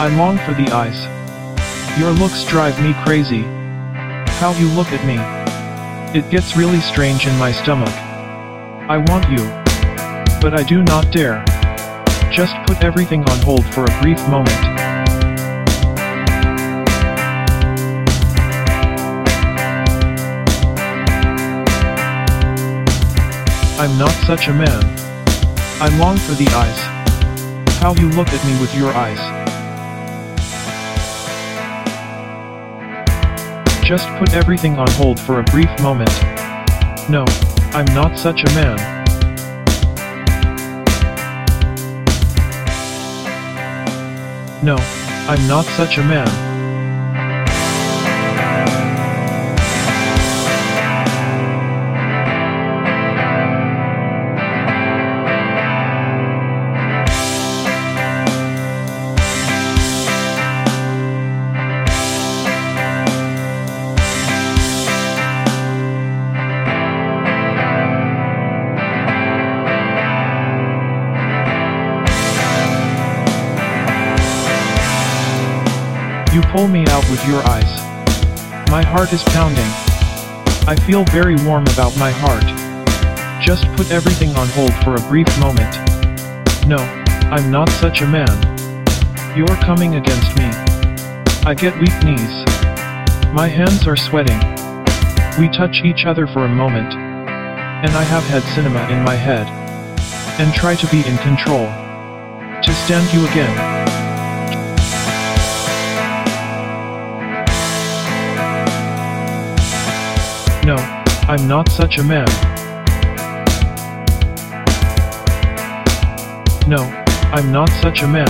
I long for the eyes. Your looks drive me crazy. How you look at me. It gets really strange in my stomach. I want you. But I do not dare. Just put everything on hold for a brief moment. I'm not such a man. I long for the eyes. How you look at me with your eyes. Just put everything on hold for a brief moment. No, I'm not such a man. No, I'm not such a man. You pull me out with your eyes. My heart is pounding. I feel very warm about my heart. Just put everything on hold for a brief moment. No, I'm not such a man. You're coming against me. I get weak knees. My hands are sweating. We touch each other for a moment. And I have had cinema in my head. And try to be in control. To stand you again. No, I'm not such a man. No, I'm not such a man.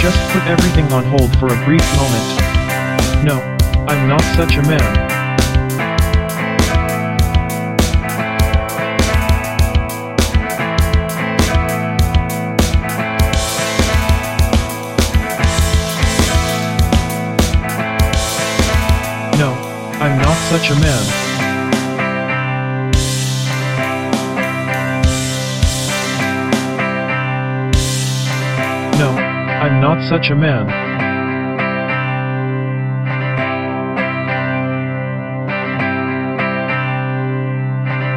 Just put everything on hold for a brief moment. No, I'm not such a man. No, I'm not such a man. No, I'm not such a man.